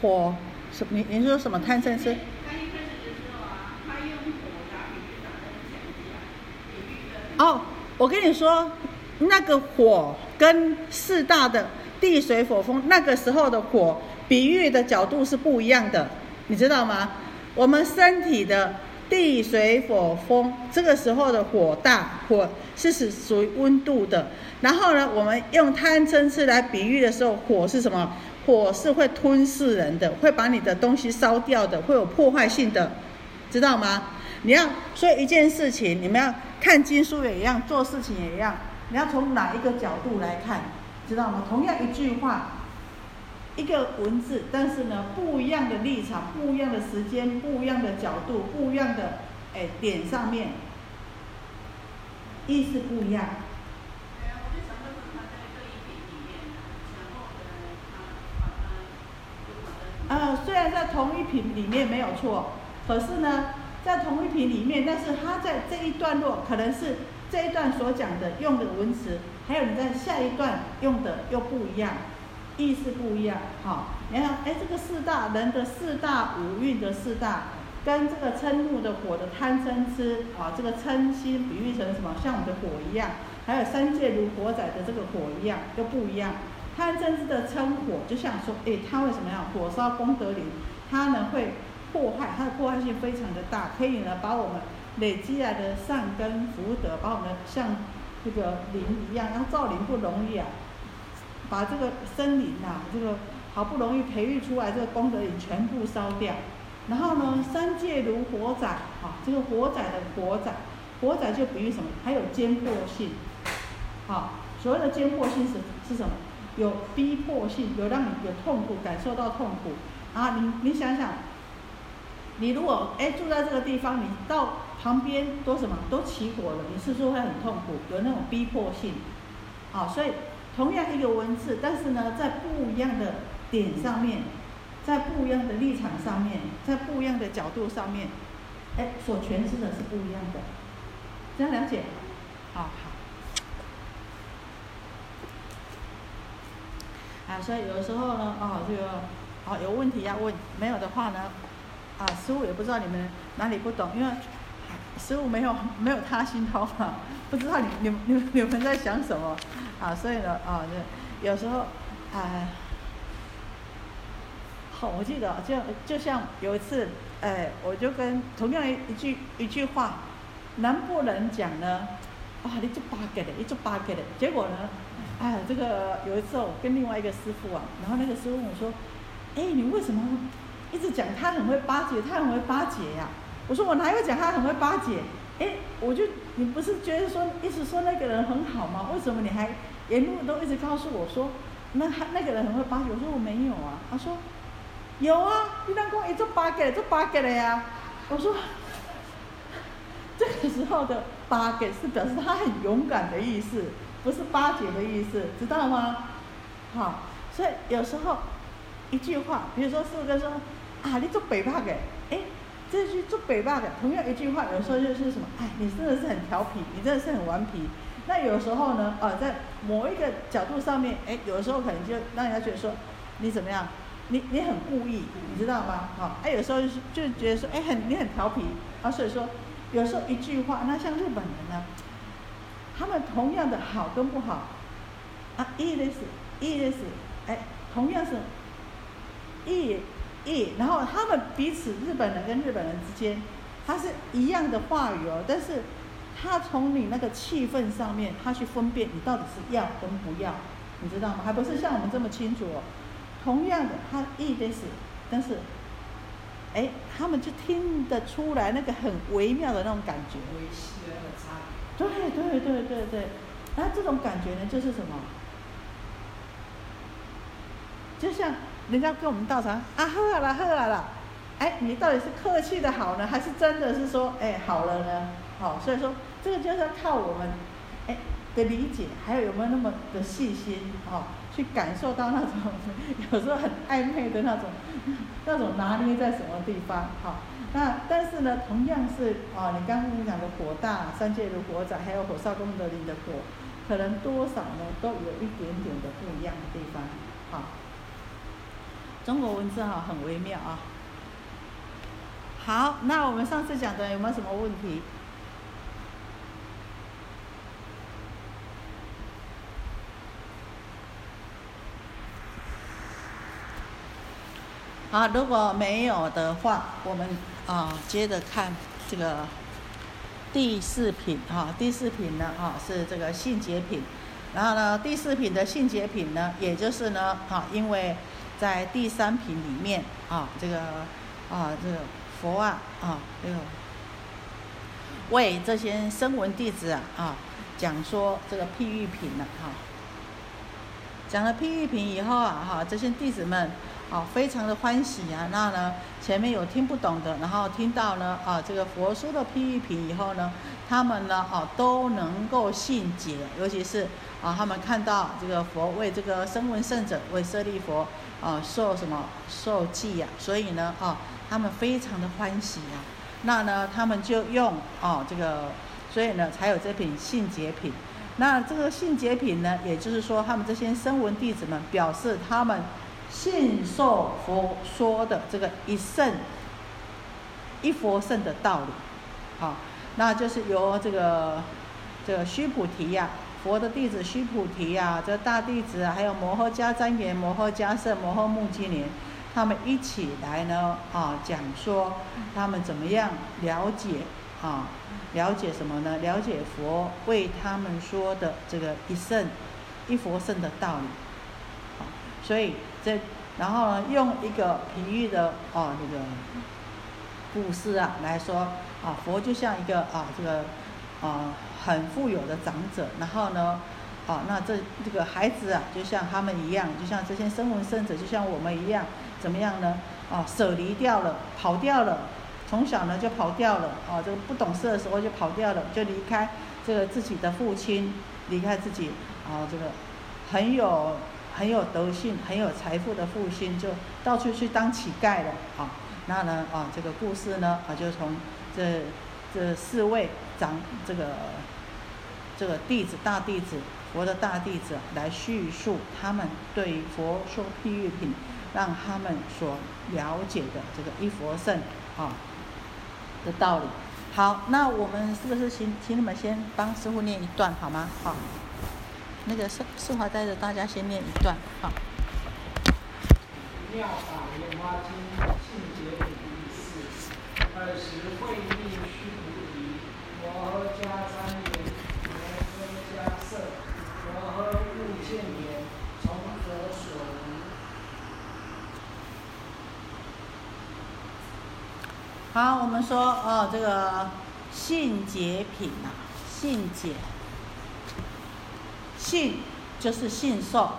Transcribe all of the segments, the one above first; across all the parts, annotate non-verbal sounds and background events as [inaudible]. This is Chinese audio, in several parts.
火，什你你说什么贪嗔痴？哦，我跟你说，那个火跟四大的地水火风那个时候的火，比喻的角度是不一样的，你知道吗？我们身体的地水火风，这个时候的火大火是是属于温度的。然后呢，我们用贪嗔痴来比喻的时候，火是什么？火是会吞噬人的，会把你的东西烧掉的，会有破坏性的，知道吗？你要说一件事情，你们要看经书也一样，做事情也一样，你要从哪一个角度来看，知道吗？同样一句话，一个文字，但是呢，不一样的立场，不一样的时间，不一样的角度，不一样的哎点上面，意思不一样。呃，虽然在同一品里面没有错，可是呢，在同一品里面，但是它在这一段落可能是这一段所讲的用的文词，还有你在下一段用的又不一样，意思不一样。好，你看，哎，这个四大人的四大五蕴的四大，跟这个嗔怒的火的贪嗔痴啊，这个嗔心比喻成什么？像我们的火一样，还有三界如火仔的这个火一样，又不一样。贪嗔痴的称火，就像说，哎，他为什么要？火烧功德林，他呢会破坏，他的破坏性非常的大，可以呢把我们累积来的善根福德，把我们像这个林一样，然后造林不容易啊，把这个森林呐，这个好不容易培育出来这个功德林全部烧掉。然后呢，三界如火仔，啊，这个火仔的火仔，火仔就比喻什么？还有坚迫性，好，所谓的坚迫性是是什么？有逼迫性，有让你有痛苦，感受到痛苦啊！你你想想，你如果哎住在这个地方，你到旁边都什么都起火了，你是不是会很痛苦？有那种逼迫性啊！所以同样一个文字，但是呢，在不一样的点上面，在不一样的立场上面，在不一样的角度上面，哎，所诠释的是不一样的，这样了解？好好。啊，所以有时候呢，啊，这个，啊，有问题要问，没有的话呢，啊，师傅也不知道你们哪里不懂，因为师傅没有没有他心通啊，不知道你你你你们在想什么，啊，所以呢，啊，就有时候，啊，好，我记得就就像有一次，哎，我就跟同样一一句一句话，能不能讲呢？啊，你做八个的，你做八个的，结果呢？哎，这个有一次我跟另外一个师傅啊，然后那个师傅问我说：“哎，你为什么一直讲他很会巴结，他很会巴结呀？”我说：“我哪有讲他很会巴结？哎，我就你不是觉得说一直说那个人很好吗？为什么你还沿路都一直告诉我说那他那个人很会巴结？”我说：“我没有啊。”他说：“有啊，你当公一做巴结，做巴结了呀。”我说：“ [laughs] 这个时候的巴结是表示他很勇敢的意思。”不是巴结的意思，知道吗？好，所以有时候一句话，比如说四哥说啊，你做北霸的，哎，这句做北霸的，同样一句话，有时候就是什么，哎，你真的是很调皮，你真的是很顽皮。那有时候呢，呃，在某一个角度上面，哎，有时候可能就让人家觉得说你怎么样，你你很故意，你知道吗？好，哎，有时候就是就觉得说，哎，很你很调皮啊，所以说有时候一句话，那像日本人呢？他们同样的好跟不好，啊，意思意思，哎，同样是意意，然后他们彼此日本人跟日本人之间，他是一样的话语哦，但是他从你那个气氛上面，他去分辨你到底是要跟不要，你知道吗？还不是像我们这么清楚哦。同样的，他意思，但是，哎，他们就听得出来那个很微妙的那种感觉。对对对对对，那这种感觉呢，就是什么？就像人家跟我们道场啊，喝了喝了啦，哎，你到底是客气的好呢，还是真的是说哎好了呢？好，所以说这个就是要靠我们哎的理解，还有有没有那么的细心哦，去感受到那种 [laughs] 有时候很暧昧的那种那种拿捏在什么地方哈。那但是呢，同样是啊，你刚刚讲的火大三界如火仔，还有火烧功德林的火，可能多少呢，都有一点点的不一样的地方。好，中国文字哈很微妙啊。好，那我们上次讲的有没有什么问题？好，如果没有的话，我们啊接着看这个第四品哈。第四品呢啊是这个性洁品，然后呢第四品的性洁品呢，也就是呢啊，因为在第三品里面啊这个啊这个佛啊啊这个为这些声闻弟子啊啊讲说这个譬喻品了哈。讲了譬喻品以后啊哈，这些弟子们。啊，非常的欢喜啊！那呢，前面有听不懂的，然后听到呢，啊，这个佛说的譬喻品以后呢，他们呢，啊，都能够信解，尤其是啊，他们看到这个佛为这个声闻圣者为舍利佛啊受什么受记呀，所以呢，啊，他们非常的欢喜啊。那呢，他们就用啊这个，所以呢，才有这品信解品。那这个信解品呢，也就是说，他们这些声闻弟子们表示他们。信受佛说的这个一圣一佛圣的道理，好，那就是由这个这个须菩提呀，佛的弟子须菩提呀，这大弟子还有摩诃迦旃延、摩诃迦圣、摩诃目犍连，他们一起来呢啊，讲说他们怎么样了解啊，了解什么呢？了解佛为他们说的这个一圣一佛圣的道理，好，所以。这，然后呢，用一个比喻的哦那个故事啊来说啊，佛就像一个啊这个啊很富有的长者，然后呢，啊那这这个孩子啊就像他们一样，就像这些声闻圣者，就像我们一样，怎么样呢？啊舍离掉了，跑掉了，从小呢就跑掉了，啊这个不懂事的时候就跑掉了，就离开这个自己的父亲，离开自己啊这个很有。很有德性、很有财富的父亲，就到处去当乞丐了啊。那呢啊，这个故事呢啊，就从这这四位长这个这个弟子、大弟子、佛的大弟子来叙述他们对佛说譬喻品，让他们所了解的这个一佛圣啊的道理。好，那我们是不是请请你们先帮师傅念一段好吗？好。那个释释华带着大家先念一段，好。妙法莲花经性解品第四。尔时会命须菩提，摩诃迦旃延，摩诃迦摄，摩诃目犍连，从何所闻？好，我们说哦，这个性解品啊，性解。信就是信受，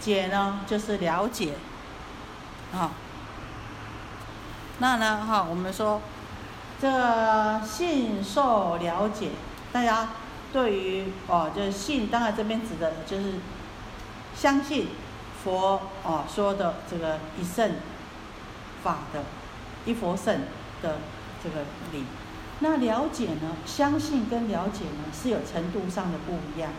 解呢就是了解，啊，那呢哈，我们说这信受了解，大家对于哦，就是信，当然这边指的就是相信佛哦说的这个一圣法的一佛圣的这个理，那了解呢，相信跟了解呢是有程度上的不一样，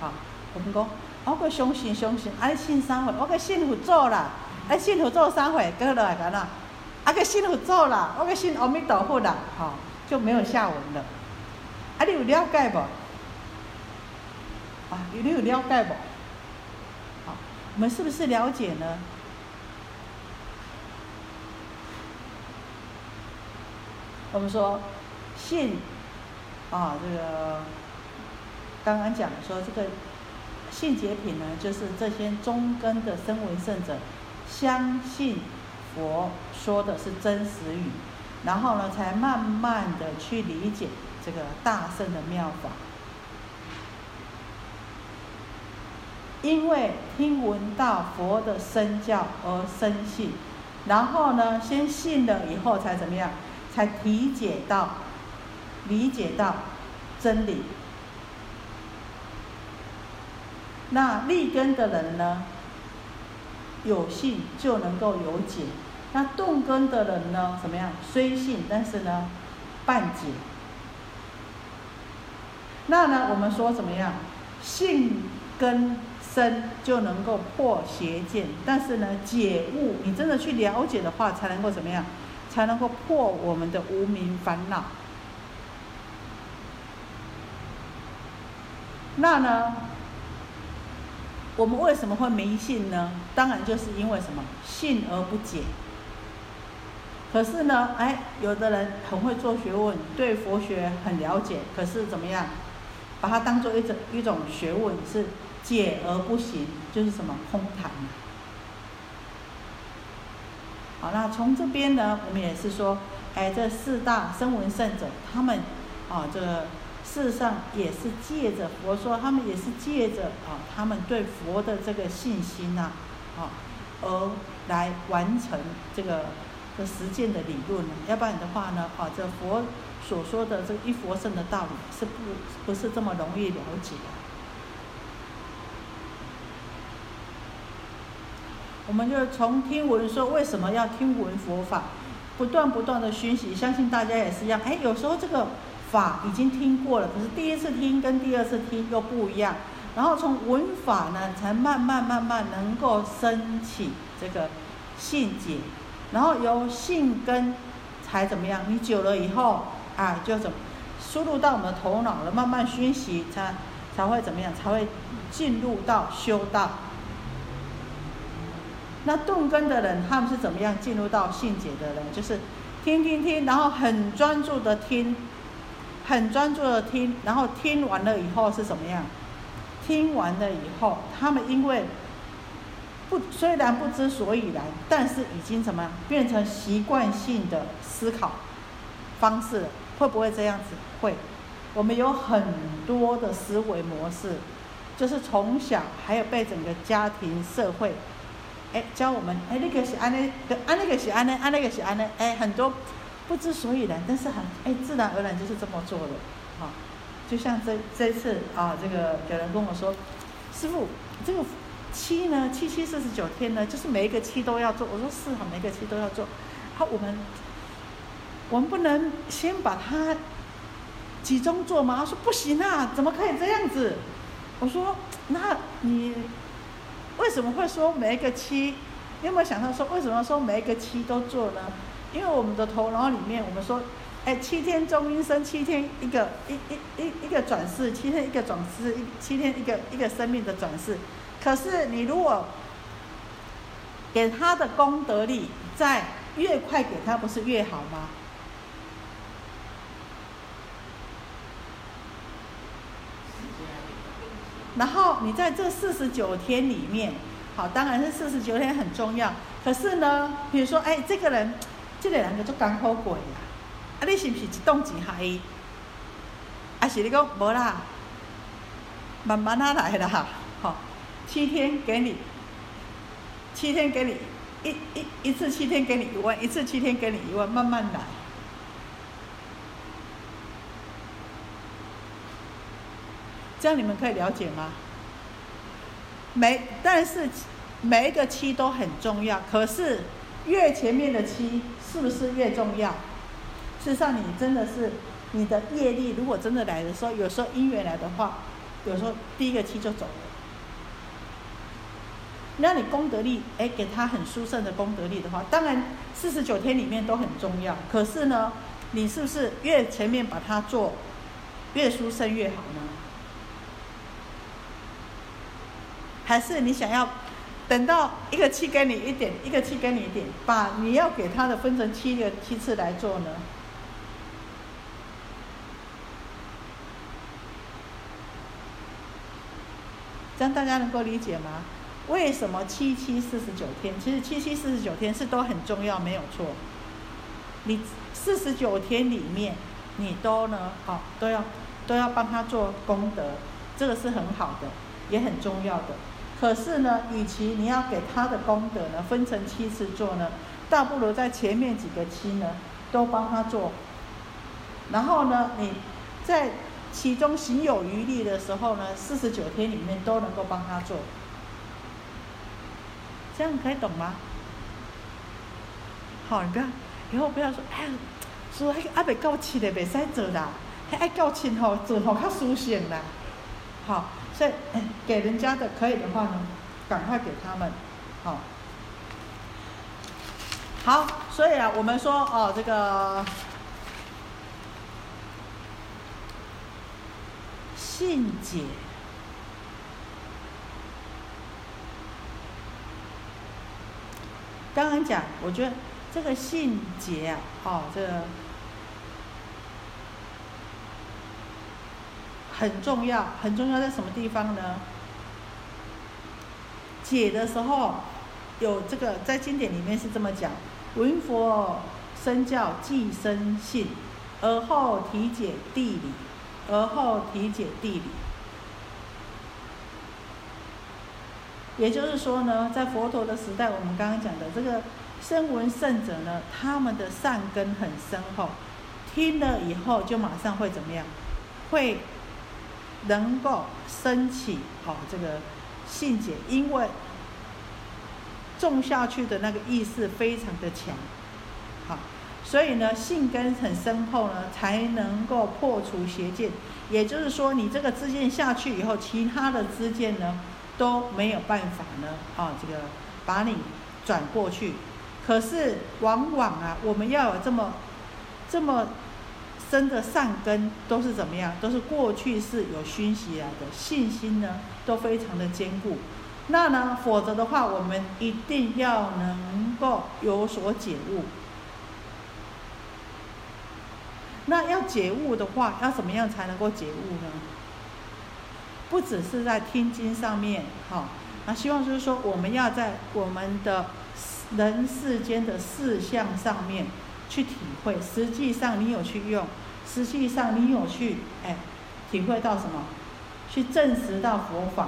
好。我们讲，我个相信相信，爱信三回，我个信佛祖啦，爱信佛祖三回，搁落来干呐？啊个信佛祖啦，我个信阿弥陀佛啦，吼，就没有下文了。啊，你有了解不？啊，你有了解不？好，我们是不是了解呢？我们说信啊，这个刚刚讲说这个。信解品呢，就是这些中根的声闻圣者，相信佛说的是真实语，然后呢，才慢慢的去理解这个大圣的妙法。因为听闻到佛的身教而生信，然后呢，先信了以后才怎么样？才理解到，理解到真理。那立根的人呢，有信就能够有解；那动根的人呢，怎么样？虽信，但是呢，半解。那呢，我们说怎么样？信根深就能够破邪见，但是呢，解悟你真的去了解的话，才能够怎么样？才能够破我们的无名烦恼。那呢？我们为什么会迷信呢？当然就是因为什么？信而不解。可是呢，哎，有的人很会做学问，对佛学很了解，可是怎么样？把它当做一种一种学问，是解而不行，就是什么空谈。好，那从这边呢，我们也是说，哎，这四大声闻圣者，他们，啊，这。事实上也是借着佛说，他们也是借着啊，他们对佛的这个信心呐，啊，而来完成这个的实践的理论呢。要不然的话呢，啊，这佛所说的这一佛圣的道理是不不是这么容易了解的。我们就从听闻说为什么要听闻佛法，不断不断的学习，相信大家也是一样。哎，有时候这个。法已经听过了，可是第一次听跟第二次听又不一样。然后从文法呢，才慢慢慢慢能够升起这个信解，然后由信根才怎么样？你久了以后啊，就怎么输入到我们的头脑了，慢慢学习才才会怎么样？才会进入到修道。那钝根的人，他们是怎么样进入到信解的人？就是听听听，然后很专注的听。很专注的听，然后听完了以后是什么样？听完了以后，他们因为不虽然不知所以然，但是已经怎么样变成习惯性的思考方式了？会不会这样子？会。我们有很多的思维模式，就是从小还有被整个家庭社会，哎教我们，哎那个是安那，安那个是安那，安那个是安那，哎很多。不知所以然，但是很哎，自然而然就是这么做的，啊，就像这这次啊，这个有人跟我说，师傅，这个七呢，七七四十九天呢，就是每一个七都要做。我说是哈，每个七都要做。好，我们我们不能先把它集中做吗？他说不行啊，怎么可以这样子？我说那你为什么会说每一个七？你有没有想到说为什么说每一个七都做呢？因为我们的头脑里面，我们说，哎，七天中阴身，七天一个一一一一个转世，七天一个转世，一七天一个一个生命的转世。可是你如果给他的功德力在越快给他，不是越好吗？然后你在这四十九天里面，好，当然是四十九天很重要。可是呢，比如说，哎，这个人。这个人就做刚好过呀，啊，你是不是一动钱害伊？还是你讲无啦？慢慢啊来啦，吼，七天给你，七天给你一一一次七天给你一万，一次七天给你一万，慢慢来。这样你们可以了解吗？每但是每一个期都很重要，可是越前面的期。是不是越重要？事实上，你真的是你的业力，如果真的来的时候，有时候因缘来的话，有时候第一个期就走了。那你功德力，哎，给他很殊胜的功德力的话，当然四十九天里面都很重要。可是呢，你是不是越前面把它做越殊胜越好呢？还是你想要？等到一个七给你一点，一个七给你一点，把你要给他的分成七个七次来做呢？这样大家能够理解吗？为什么七七四十九天？其实七七四十九天是都很重要，没有错。你四十九天里面，你都呢，好都要都要帮他做功德，这个是很好的，也很重要的。可是呢，与其你要给他的功德呢分成七次做呢，倒不如在前面几个期呢都帮他做，然后呢，你在其中行有余力的时候呢，四十九天里面都能够帮他做，这样可以懂吗？好，你不要以后不要说，哎，说还阿未够七的，未使做啦，还爱够七吼做吼较舒适啦。好，所以给人家的可以的话呢，赶快给他们，好。好，所以啊，我们说哦，这个信解，刚刚讲，我觉得这个信解啊，哦，这个很重要，很重要在什么地方呢？解的时候，有这个在经典里面是这么讲。闻佛身教即生信，而后体解地理，而后体解地理。也就是说呢，在佛陀的时代，我们刚刚讲的这个声闻圣者呢，他们的善根很深厚，听了以后就马上会怎么样？会能够升起哦这个信解，因为。种下去的那个意识非常的强，好，所以呢，性根很深厚呢，才能够破除邪见。也就是说，你这个支箭下去以后，其他的支箭呢都没有办法呢，啊，这个把你转过去。可是往往啊，我们要有这么这么真的善根，都是怎么样？都是过去是有熏习来的，信心呢都非常的坚固。那呢？否则的话，我们一定要能够有所解悟。那要解悟的话，要怎么样才能够解悟呢？不只是在听经上面，哈，那希望就是说，我们要在我们的人世间的事项上面去体会。实际上，你有去用，实际上你有去，哎，体会到什么？去证实到佛法。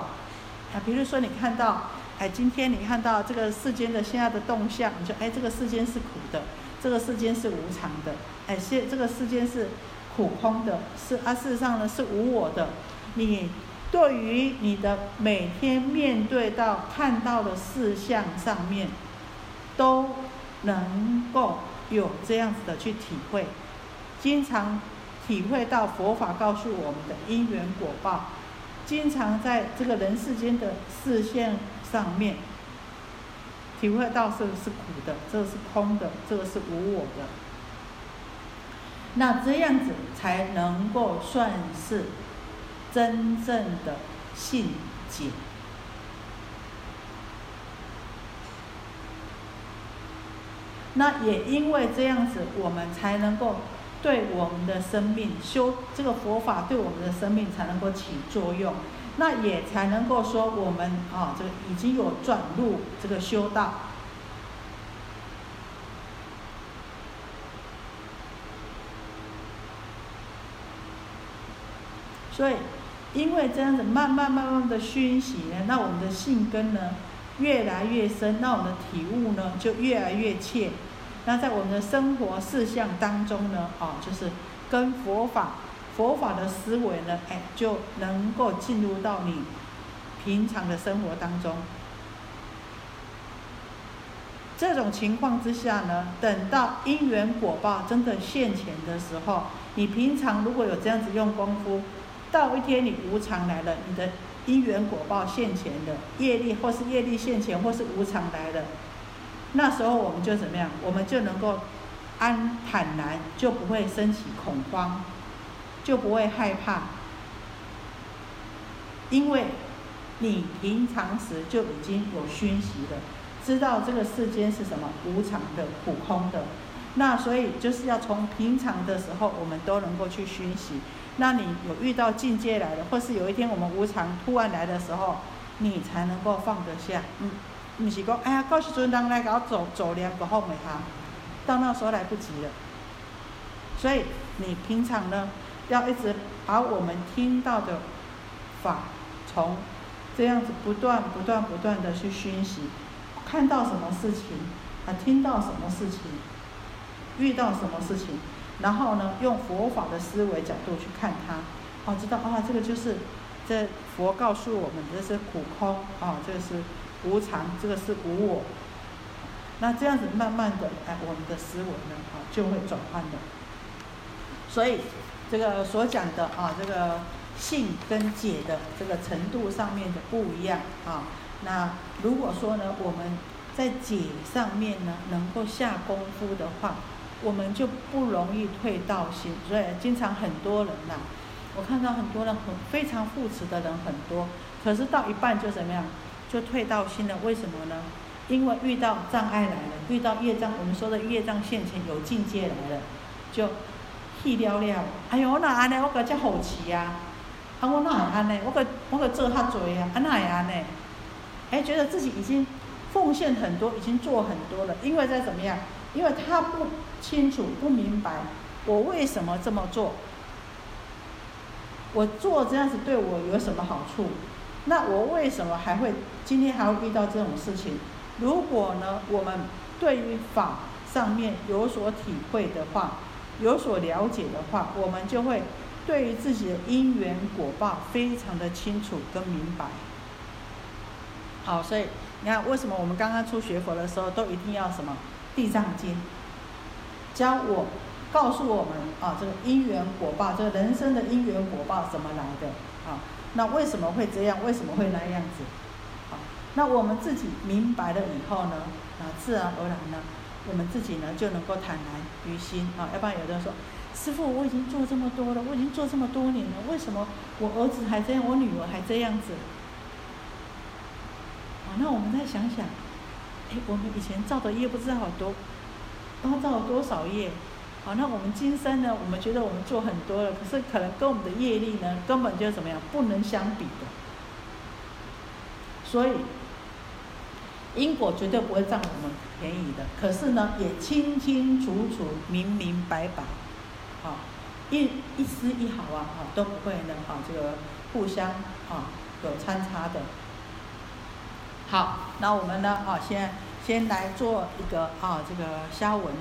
啊，比如说你看到，哎，今天你看到这个世间的现在的动向，你说，哎，这个世间是苦的，这个世间是无常的，哎，现这个世间是苦空的，是啊，事实上呢是无我的。你对于你的每天面对到看到的事项上面，都能够有这样子的去体会，经常体会到佛法告诉我们的因缘果报。经常在这个人世间的视线上面，体会到这个是苦的，这个是空的，这个是无我的。那这样子才能够算是真正的信解。那也因为这样子，我们才能够。对我们的生命修这个佛法，对我们的生命才能够起作用，那也才能够说我们啊，这个已经有转入这个修道。所以，因为这样子慢慢慢慢的熏习呢，那我们的性根呢越来越深，那我们的体悟呢就越来越切。那在我们的生活事项当中呢，啊，就是跟佛法、佛法的思维呢，哎，就能够进入到你平常的生活当中。这种情况之下呢，等到因缘果报真的现前的时候，你平常如果有这样子用功夫，到一天你无常来了，你的因缘果报现前的业力，或是业力现前，或是无常来了。那时候我们就怎么样？我们就能够安坦然，就不会升起恐慌，就不会害怕，因为你平常时就已经有熏习了，知道这个世间是什么无常的、苦空的。那所以就是要从平常的时候，我们都能够去熏习。那你有遇到境界来了，或是有一天我们无常突然来的时候，你才能够放得下，嗯。不是讲，哎呀，到时阵人来搞走走两个后悔哈，到那时候来不及了。所以你平常呢，要一直把我们听到的法，从这样子不断、不断、不断的去熏习，看到什么事情，啊，听到什么事情，遇到什么事情，然后呢，用佛法的思维角度去看它，哦，知道啊，这个就是这佛告诉我们这是苦空啊，这是。无常，这个是无我。那这样子慢慢的，哎，我们的思维呢，啊，就会转换的。所以，这个所讲的啊，这个性跟解的这个程度上面的不一样啊。那如果说呢，我们在解上面呢能够下功夫的话，我们就不容易退道心。所以经常很多人呐，我看到很多人很非常护持的人很多，可是到一半就怎么样，就退到心了。为什么呢？因为遇到障碍来了，遇到业障，我们说的业障现前有境界来了，就气了了。哎呦，我哪安尼？我个只好奇呀！啊，我哪会安尼？我个我个做较多呀，啊哪会安尼？哎，觉得自己已经奉献很多，已经做很多了。因为在怎么样？因为他不清楚、不明白我为什么这么做，我做这样子对我有什么好处？那我为什么还会今天还会遇到这种事情？如果呢，我们对于法上面有所体会的话，有所了解的话，我们就会对于自己的因缘果报非常的清楚跟明白。好，所以你看，为什么我们刚刚出学佛的时候都一定要什么《地藏经》，教我告诉我们啊，这个因缘果报，这个人生的因缘果报怎么来的啊？那为什么会这样？为什么会那样子？好那我们自己明白了以后呢，啊，自然而然呢，我们自己呢就能够坦然于心啊。要不然有的人说，师傅，我已经做这么多了，我已经做这么多年了，为什么我儿子还这样，我女儿还这样子？啊，那我们再想想，哎，我们以前造的业不知道好多，然后造了多少业？好，那我们今生呢，我们觉得我们做很多了，可是可能跟我们的业力呢，根本就怎么样，不能相比的。所以。因果绝对不会占我们便宜的，可是呢，也清清楚楚、明明白白，好，一一丝一毫啊，哈都不会呢，啊，这个互相啊有参差的。好，那我们呢，啊，先先来做一个啊这个消文。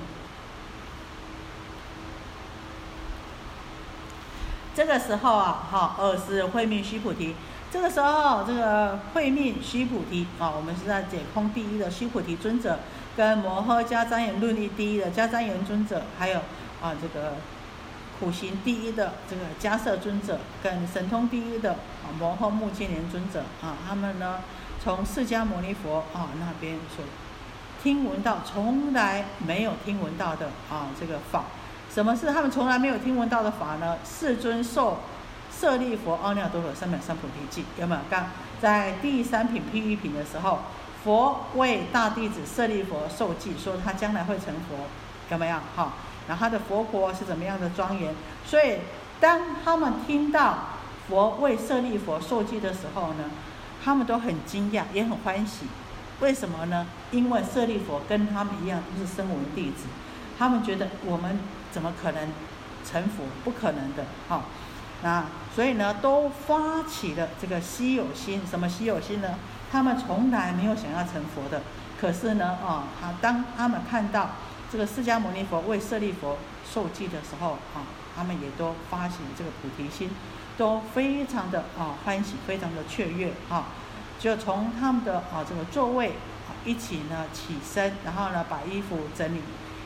这个时候啊，哈，二是慧命须菩提。这个时候，这个慧命须菩提啊，我们是在解空第一的须菩提尊者，跟摩诃迦旃延论第一的迦旃延尊者，还有啊这个苦行第一的这个迦摄尊者，跟神通第一的啊摩诃目犍连尊者啊，他们呢从释迦牟尼佛啊那边所听闻到从来没有听闻到的啊这个法，什么是他们从来没有听闻到的法呢？世尊受。舍利佛阿耨多罗三藐三菩提记有没有？刚在第三品譬喻品的时候，佛为大弟子舍利佛受记，说他将来会成佛，有没有？好，然后他的佛国是怎么样的庄严？所以当他们听到佛为舍利佛受记的时候呢，他们都很惊讶，也很欢喜。为什么呢？因为舍利佛跟他们一样都是声闻弟子，他们觉得我们怎么可能成佛？不可能的，好。那所以呢，都发起了这个稀有心。什么稀有心呢？他们从来没有想要成佛的。可是呢，啊，他当他们看到这个释迦牟尼佛为舍利佛受记的时候，啊，他们也都发起这个菩提心，都非常的啊欢喜，非常的雀跃啊。就从他们的啊这个座位一起呢起身，然后呢把衣服整理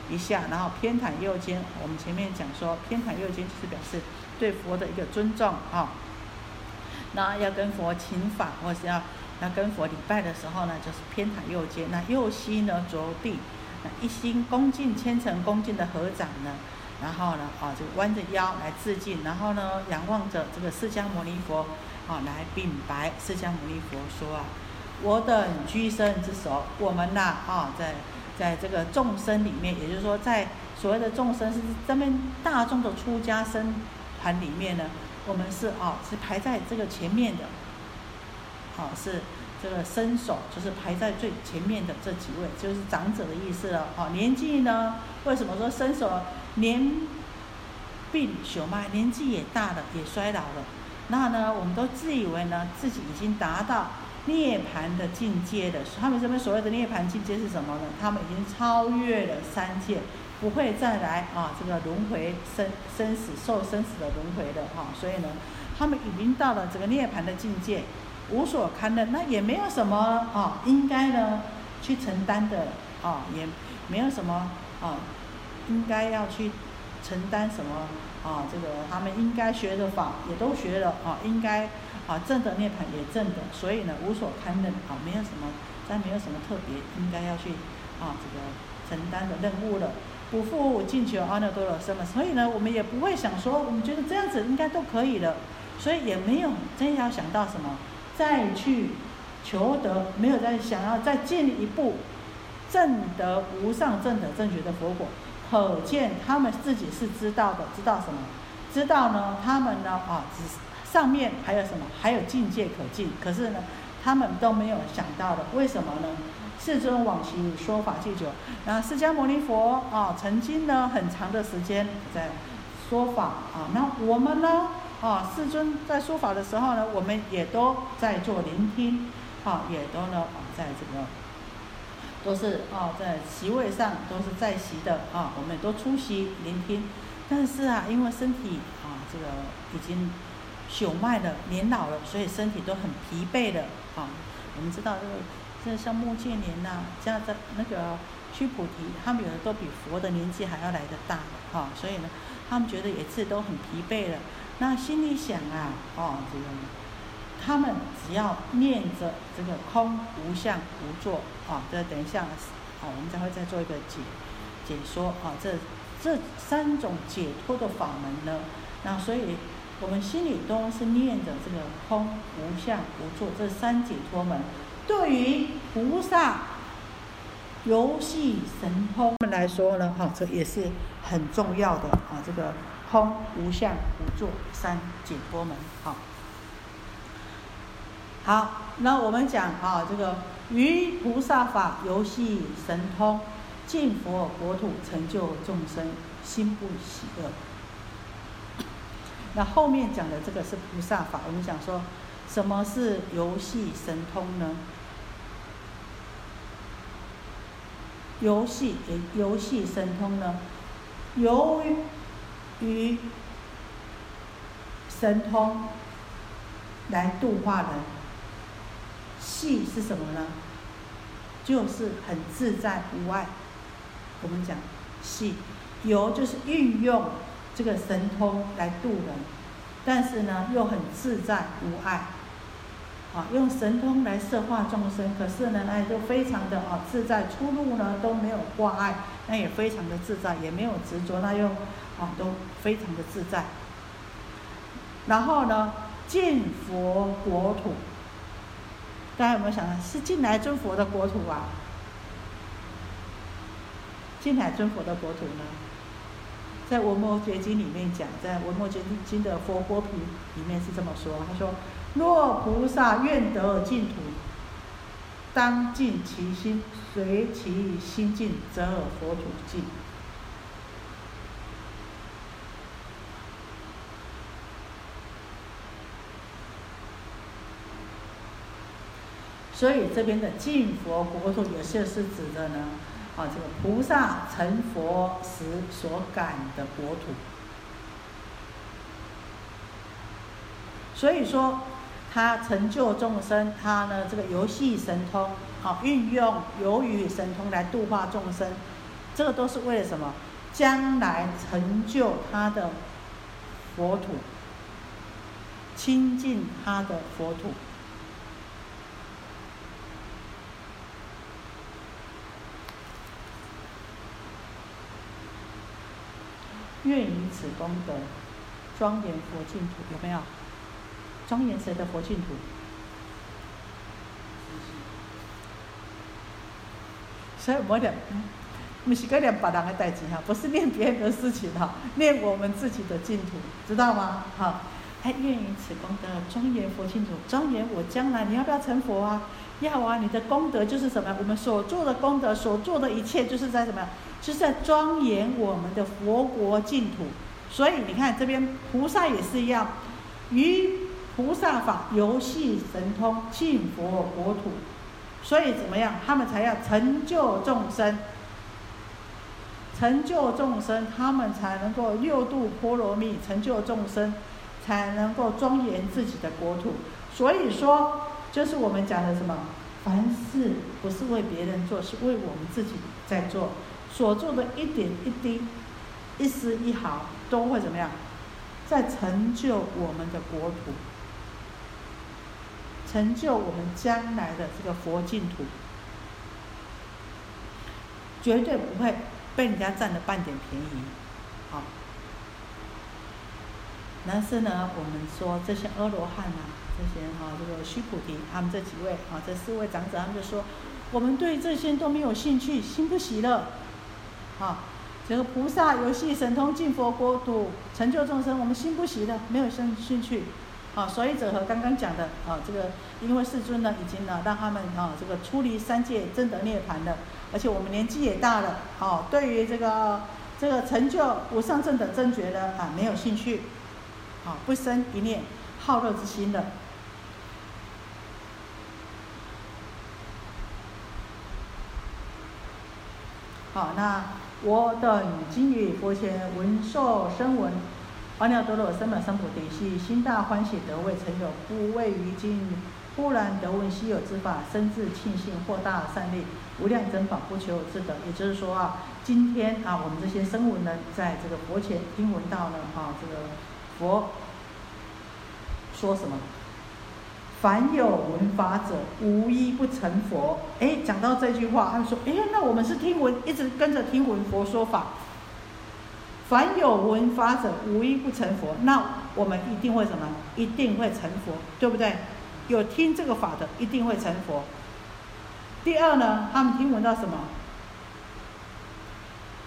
一下，然后偏袒右肩。我们前面讲说，偏袒右肩就是表示。对佛的一个尊重啊，那要跟佛请法，或是要要跟佛礼拜的时候呢，就是偏袒右肩，那右膝呢着地，那一心恭敬虔诚恭敬的合掌呢，然后呢啊就弯着腰来致敬，然后呢仰望着这个释迦牟尼佛啊来禀白，释迦牟尼佛说啊，我等居生之首，我们呐啊在在这个众生里面，也就是说在所谓的众生是咱们大众的出家生。团里面呢，我们是哦，是排在这个前面的，好是这个身手，就是排在最前面的这几位，就是长者的意思了。好，年纪呢，为什么说身手？年病朽迈，年纪也大了，也衰老了。那呢，我们都自以为呢，自己已经达到涅槃的境界的。他们这边所谓的涅槃境界是什么呢？他们已经超越了三界。不会再来啊，这个轮回生生死受生死的轮回的哈，所以呢，他们已经到了这个涅槃的境界，无所堪任，那也没有什么啊，应该呢去承担的啊，也没有什么啊，应该要去承担什么啊，这个他们应该学的法也都学了啊，应该啊正的涅槃也正的，所以呢无所堪任啊，没有什么，但没有什么特别应该要去啊这个承担的任务了。不负进求阿耨多罗三嘛，所以呢，我们也不会想说，我们觉得这样子应该都可以了，所以也没有真要想到什么再去求得，没有再想要再进一步证得无上正等正觉的佛果。可见他们自己是知道的，知道什么？知道呢？他们呢？啊，只上面还有什么？还有境界可进，可是呢，他们都没有想到的，为什么呢？世尊往昔说法既久，那释迦牟尼佛啊，曾经呢很长的时间在说法啊。那我们呢啊，世尊在说法的时候呢，我们也都在做聆听啊，也都呢啊，在这个都是啊，在席位上都是在席的啊，我们都出席聆听。但是啊，因为身体啊，这个已经朽迈了，年老了，所以身体都很疲惫的啊。我们知道这个。这像穆建连呐，像这那个须菩提，他们有的都比佛的年纪还要来得大哈，所以呢，他们觉得也是都很疲惫了。那心里想啊，哦，这个他们只要念着这个空无相无作啊，这等一下啊，我们才会再做一个解解说啊，这这三种解脱的法门呢，那所以我们心里都是念着这个空无相无作这三解脱门。对于菩萨游戏神通们来说呢，哈，这也是很重要的啊。这个空无相无作三解脱门，好。好，那我们讲啊，这个于菩萨法游戏神通，进佛国土，成就众生心不喜恶。那后面讲的这个是菩萨法，我们讲说什么是游戏神通呢？游戏游戏神通呢？由于神通来度化人，戏是什么呢？就是很自在无碍。我们讲戏，游就是运用这个神通来度人，但是呢又很自在无碍。啊，用神通来摄化众生，可是呢，那就非常的啊自在，出路呢都没有挂碍，那也非常的自在，也没有执着，那又啊都非常的自在。然后呢，进佛国土，大家有没有想到是进来尊佛的国土啊？进来尊佛的国土呢，在《文摩诘经》里面讲，在《文摩诘经》的佛国品里面是这么说，他说。若菩萨愿得净土，当尽其心，随其心尽，则佛土尽。所以这边的净佛国土，有些是指的呢，啊，这个菩萨成佛时所感的国土。所以说。他成就众生，他呢这个游戏神通，好运用游语神通来度化众生，这个都是为了什么？将来成就他的佛土，亲近他的佛土。愿以此功德，庄严佛净土，有没有？庄严谁的佛净土？所以我念，不是个念别人的代志哈，不是念别人的事情哈，念我们自己的净土，知道吗？哈，还愿以此功德庄严佛净土，庄严我将来，你要不要成佛啊？要啊！你的功德就是什么？我们所做的功德，所做的一切，就是在什么？就是在庄严我们的佛国净土。所以你看这边菩萨也是一样，于。菩萨法游戏神通进佛国土，所以怎么样？他们才要成就众生，成就众生，他们才能够六度波罗蜜，成就众生，才能够庄严自己的国土。所以说，就是我们讲的什么？凡事不是为别人做，是为我们自己在做。所做的一点一滴、一丝一毫，都会怎么样？在成就我们的国土，成就我们将来的这个佛净土，绝对不会被人家占了半点便宜，好。但是呢，我们说这些阿罗汉啊，这些哈，这个须菩提，他们这几位啊，这四位长者，他们就说，我们对这些都没有兴趣，心不喜乐，啊，这个菩萨游戏神通进佛国土，成就众生，我们心不喜乐，没有兴兴趣，啊，所以者和刚刚讲的啊，这个因为世尊呢，已经呢让他们啊，这个出离三界，真得涅槃了，而且我们年纪也大了，啊，对于这个这个成就无上正等正觉呢，啊，没有兴趣。啊，不生一念好乐之心的。好，那我等今于佛前闻受声闻，阿耨多罗三藐三菩提，悉心大欢喜得未成有，不畏于今。忽然得闻稀有之法，深自庆幸，获大善利，无量珍宝，不求自得。也就是说啊，今天啊，我们这些声闻人在这个佛前听闻到了啊，这个。佛说什么？凡有闻法者，无一不成佛。哎，讲到这句话，他们说：哎，那我们是听闻，一直跟着听闻佛说法。凡有闻法者，无一不成佛。那我们一定会什么？一定会成佛，对不对？有听这个法的，一定会成佛。第二呢，他们听闻到什么？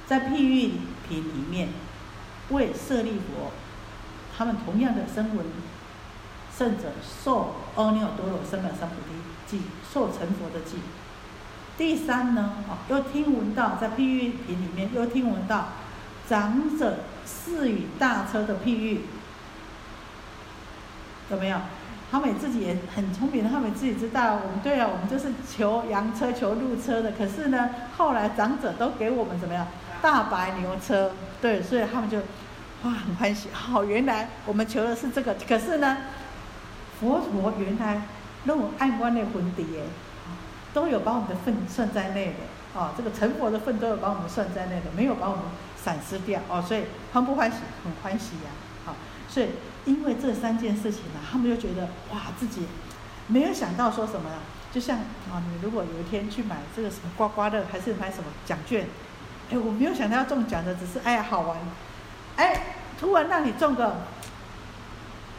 在譬喻品里面，为舍利佛。他们同样的声闻圣者受阿耨多罗三藐三菩提记，受成佛的记。第三呢，啊，又听闻到在譬喻品里面又听闻到长者赐予大车的譬喻，有没有？他们自己也很聪明，他们自己知道，我们对啊，我们就是求洋车、求路车的。可是呢，后来长者都给我们怎么样？大白牛车，对，所以他们就。哇，很欢喜！好，原来我们求的是这个，可是呢，佛陀原来那种暗观的魂底耶，都有把我们的份算在内的，哦，这个成佛的份都有把我们算在内的，没有把我们散失掉，哦，所以欢不欢喜？很欢喜呀，好，所以因为这三件事情呢，他们就觉得哇，自己没有想到说什么，就像啊，你如果有一天去买这个什么刮刮乐，还是买什么奖券，哎，我没有想到要中奖的，只是哎呀好玩。哎，突然让你中个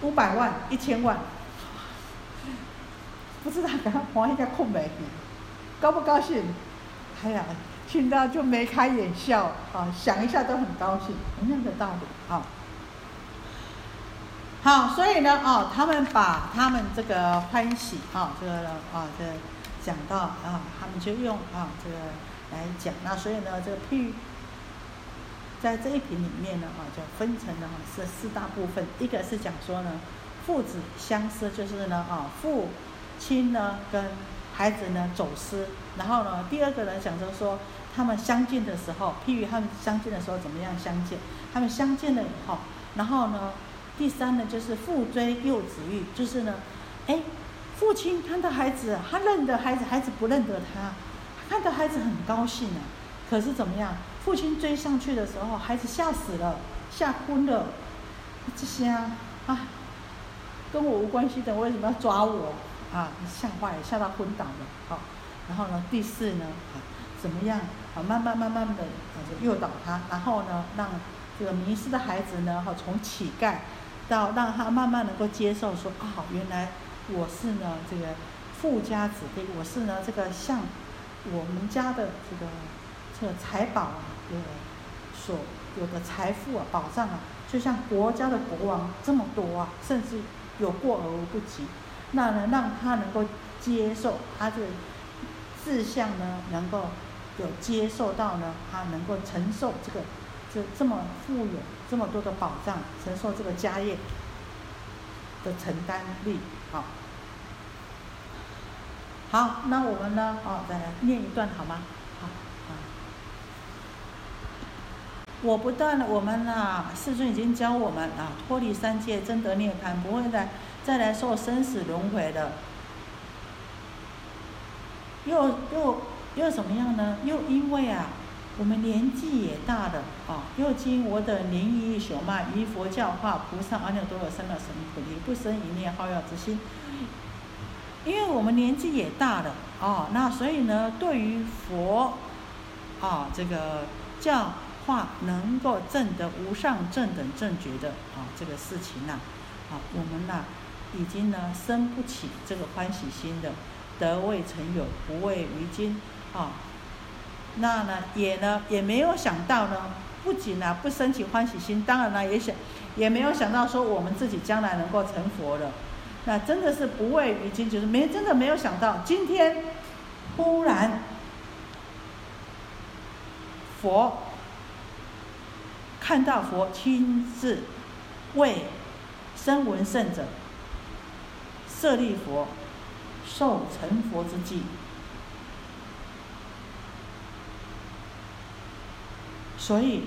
五百万、一千万，不知道给他划一下空白高不高兴？哎呀，听到就眉开眼笑啊，想一下都很高兴，同样的道理啊。好，所以呢，哦，他们把他们这个欢喜啊，这个啊，这讲到啊，他们就用啊这个来讲，那所以呢，这个譬。在这一品里面呢，哈，就分成了哈是四大部分。一个是讲说呢，父子相思，就是呢，啊，父亲呢跟孩子呢走失。然后呢，第二个呢讲着说，他们相见的时候，譬如他们相见的时候怎么样相见？他们相见了以后，然后呢，第三呢就是父追幼子欲，就是呢，哎，父亲看到孩子，他认得孩子，孩子不认得他，看到孩子很高兴啊，可是怎么样？父亲追上去的时候，孩子吓死了，吓昏了。这些啊，啊，跟我无关系的，为什么要抓我？啊，吓坏了，吓到昏倒了。好，然后呢，第四呢，怎么样？啊，慢慢慢慢的，啊，就诱导他，然后呢，让这个迷失的孩子呢，哈，从乞丐到让他慢慢能够接受，说啊，原来我是呢这个富家子弟，我是呢这个像我们家的这个这个财宝啊。有所有的财富啊，保障啊，就像国家的国王这么多啊，甚至有过而无不及。那呢，让他能够接受他这个志向呢，能够有接受到呢，他能够承受这个这这么富有这么多的保障，承受这个家业的承担力。好，好，那我们呢，哦，再来念一段好吗？我不断的，我们呐，世尊已经教我们啊，脱离三界，真得涅槃，不会再再来受生死轮回的。又又又怎么样呢？又因为啊，我们年纪也大了啊，又经我等年已朽迈，于佛教化菩萨阿耨多罗三藐三菩提，不生一念好药之心。因为我们年纪也大了啊，那所以呢，对于佛啊这个教化能够证得无上正等正觉的啊这个事情呐，啊我们呐已经呢生不起这个欢喜心的，得未曾有，不畏于今啊。那呢，也呢，也没有想到呢，不仅呢不升起欢喜心，当然呢也想，也没有想到说我们自己将来能够成佛了。那真的是不畏于今，就是没真的没有想到，今天忽然佛看到佛亲自为声闻圣者设立佛，受成佛之际。所以，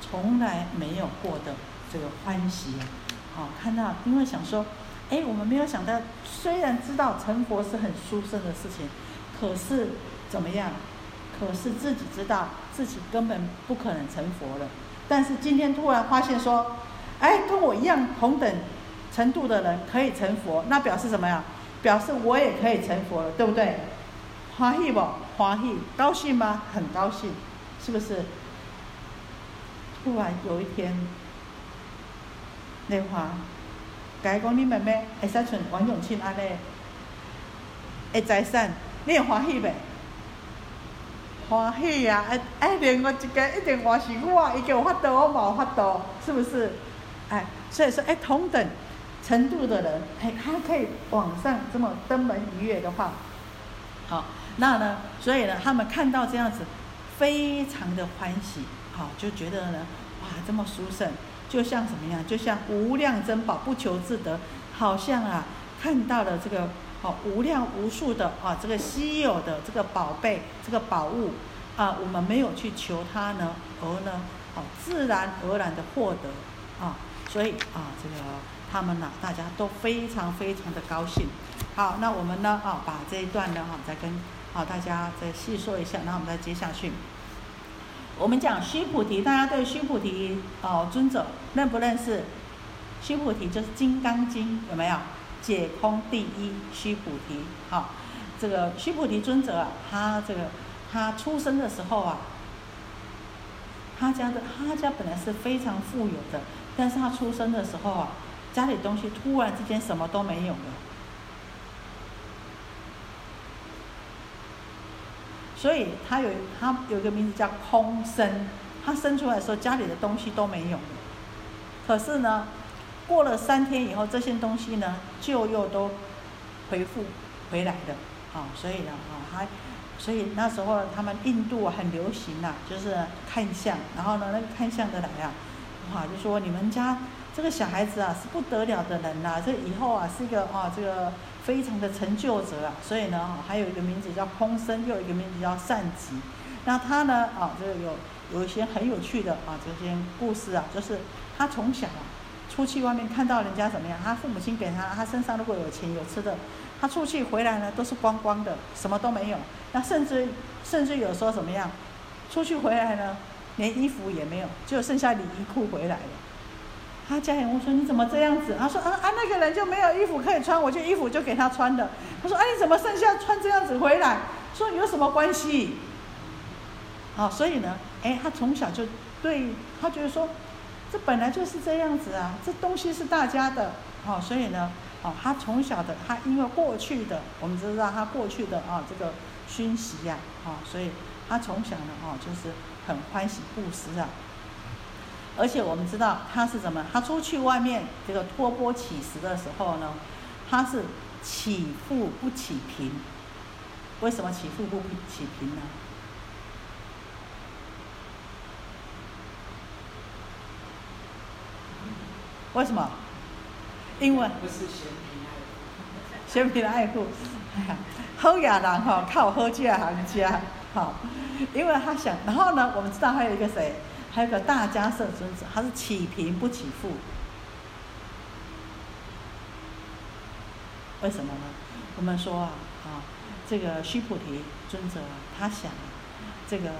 从来没有过的这个欢喜啊！好，看到，因为想说，哎，我们没有想到，虽然知道成佛是很殊胜的事情，可是怎么样？可是自己知道自己根本不可能成佛了。但是今天突然发现说，哎，跟我一样同等程度的人可以成佛，那表示什么呀？表示我也可以成佛了，对不对？欢喜不？欢喜，高兴吗？很高兴，是不是？突然有一天，你话，甲伊讲你妹妹会使像王永庆安尼，会财产，你也欢喜呗？欢喜啊！哎哎，另外一个一定话是我，伊有法度，我冇法度，是不是？哎，所以说，哎，同等程度的人，哎，他可以往上这么登门一跃的话，好，那呢，所以呢，他们看到这样子，非常的欢喜。好，就觉得呢，哇，这么殊胜，就像什么样？就像无量珍宝不求自得，好像啊，看到了这个哦，无量无数的啊，这个稀有的这个宝贝，这个宝物啊，我们没有去求它呢，而呢，哦，自然而然的获得啊，所以啊，这个他们呢，大家都非常非常的高兴。好，那我们呢，啊，把这一段呢，哈，再跟啊大家再细说一下，然后我们再接下去。我们讲须菩提，大家对须菩提哦尊者认不认识？须菩提就是《金刚经》，有没有？解空第一须菩提，好，这个须菩提尊者啊，他这个他出生的时候啊，他家的他家本来是非常富有的，但是他出生的时候啊，家里东西突然之间什么都没有了。所以他有他有一个名字叫空生，他生出来的时候家里的东西都没有了。可是呢，过了三天以后，这些东西呢就又都回复回来的。啊，所以呢，啊，还所以那时候他们印度很流行呐，就是看相，然后呢，那个看相的来啊，哇，就说你们家这个小孩子啊是不得了的人呐，这以后啊是一个啊这个。非常的成就者啊，所以呢，还有一个名字叫空生，又有一个名字叫善吉。那他呢，啊，这个有有一些很有趣的啊这些故事啊，就是他从小啊出去外面看到人家怎么样，他父母亲给他，他身上如果有钱有吃的，他出去回来呢都是光光的，什么都没有。那甚至甚至有时候怎么样，出去回来呢，连衣服也没有，就剩下礼衣裤回来了。他家人问说：“你怎么这样子？”他说：“啊啊，那个人就没有衣服可以穿，我就衣服就给他穿的。”他说：“哎，你怎么剩下穿这样子回来？”说：“有什么关系？”好，所以呢，哎，他从小就对他觉得说，这本来就是这样子啊，这东西是大家的。好，所以呢，哦，他从小的他因为过去的，我们知道他过去的啊这个熏习呀，啊，所以他从小呢，哦，就是很欢喜布施啊。而且我们知道他是怎么，他出去外面这个托钵乞食的时候呢，他是起富不起贫。为什么起富不起贫呢？为什么？因为不是嫌贫爱富，嫌贫爱富，[laughs] 好雅人哈，靠喝价行家，好，因为他想，然后呢，我们知道还有一个谁？还有个大迦摄尊者，他是起贫不起富。为什么呢？我们说啊，啊，这个须菩提尊者他想，这个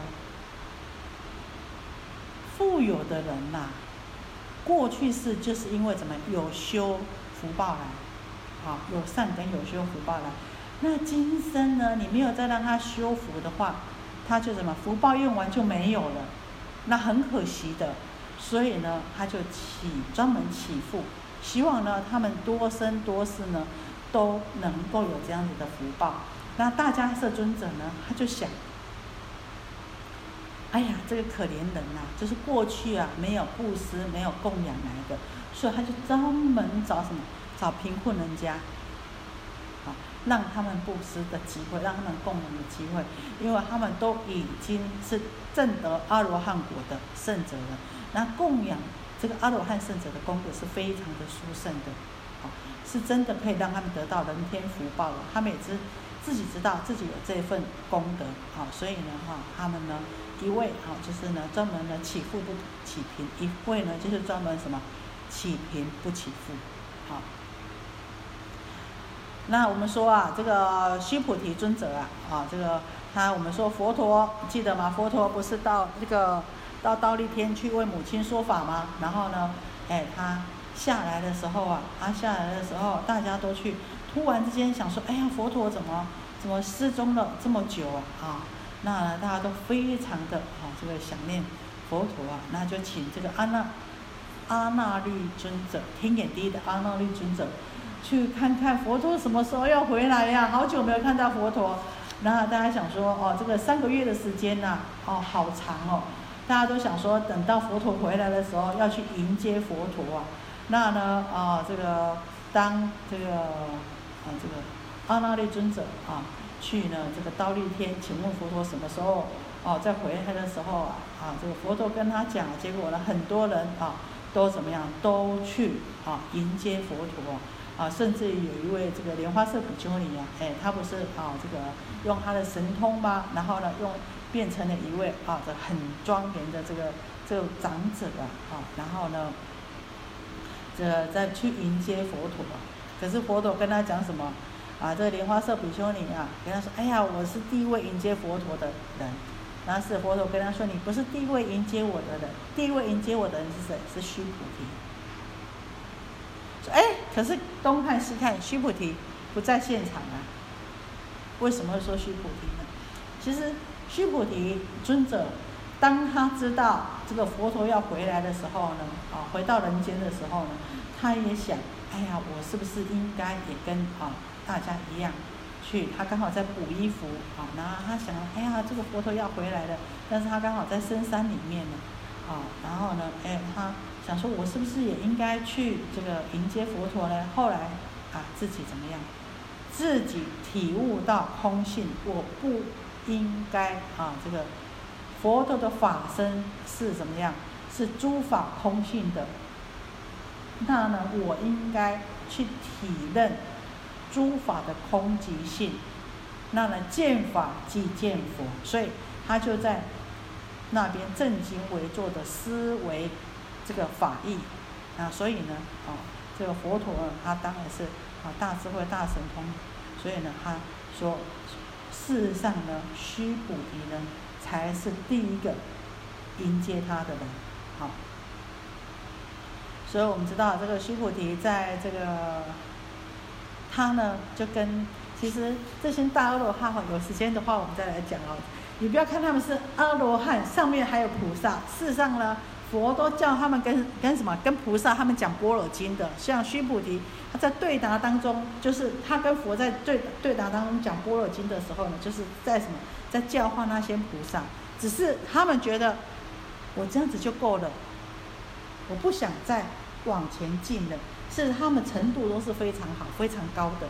富有的人呐，过去是就是因为怎么有修福报来，啊，有善根有修福报来。那今生呢，你没有再让他修福的话，他就什么福报用完就没有了，那很可惜的。所以呢，他就起专门起富，希望呢他们多生多世呢都能够有这样子的福报。那大迦叶尊者呢，他就想。哎呀，这个可怜人呐，就是过去啊没有布施、没有供养来的，所以他就专门找什么？找贫困人家，好，让他们布施的机会，让他们供养的机会，因为他们都已经是证得阿罗汉果的圣者了。那供养这个阿罗汉圣者的功德是非常的殊胜的，好，是真的可以让他们得到人天福报的。他们也知自己知道自己有这份功德，好，所以呢，哈，他们呢。一位啊，就是呢，专门呢起富不起贫；一位呢，就是专门什么起贫不起富。好，那我们说啊，这个须菩提尊者啊，啊，这个他我们说佛陀记得吗？佛陀不是到这个到倒立天去为母亲说法吗？然后呢，哎，他下来的时候啊，他下来的时候，大家都去，突然之间想说，哎呀，佛陀怎么怎么失踪了这么久啊？啊！那大家都非常的啊，这个想念佛陀啊，那就请这个阿那阿那律尊者，天眼第一的阿那律尊者，去看看佛陀什么时候要回来呀？好久没有看到佛陀，那大家想说哦，这个三个月的时间呐，哦，好长哦，大家都想说等到佛陀回来的时候要去迎接佛陀啊。那呢啊，这个当这个啊这个阿那律尊者啊。去呢，这个刀立天，请问佛陀什么时候哦再回来的时候啊啊，这个佛陀跟他讲，结果呢，很多人啊都怎么样，都去啊迎接佛陀啊，甚至有一位这个莲花色比丘尼啊，哎，他不是啊这个用他的神通吗？然后呢，用变成了一位啊这很庄严的这个这个长者啊，啊，然后呢，这再去迎接佛陀，可是佛陀跟他讲什么？啊，这个莲花色比丘尼啊，跟他说：“哎呀，我是第一位迎接佛陀的人。”然后是佛陀跟他说：“你不是第一位迎接我的人，第一位迎接我的人是谁？是须菩提。”说：“哎，可是东看西看，须菩提不在现场啊。为什么会说须菩提呢？其实须菩提尊者，当他知道这个佛陀要回来的时候呢，啊，回到人间的时候呢，他也想：哎呀，我是不是应该也跟啊？”大家一样去，他刚好在补衣服，好，然后他想，哎呀，这个佛陀要回来了，但是他刚好在深山里面呢，好，然后呢，哎，他想说，我是不是也应该去这个迎接佛陀呢？后来啊，自己怎么样？自己体悟到空性，我不应该啊，这个佛陀的法身是怎么样？是诸法空性的，那呢，我应该去体认。诸法的空即性，那呢见法即见佛，所以他就在那边正襟危坐的思维这个法义。啊，所以呢，啊，这个佛陀他当然是啊大智慧大神通，所以呢他说，事实上呢须菩提呢才是第一个迎接他的人，好，所以我们知道这个须菩提在这个。他呢，就跟其实这些大阿罗汉哈，有时间的话我们再来讲哦。你不要看他们是阿罗汉，上面还有菩萨。事实上呢，佛都叫他们跟跟什么？跟菩萨他们讲般若经的。像须菩提，他在对答当中，就是他跟佛在对对答当中讲般若经的时候呢，就是在什么？在教化那些菩萨。只是他们觉得我这样子就够了，我不想再往前进了。是他们程度都是非常好、非常高的，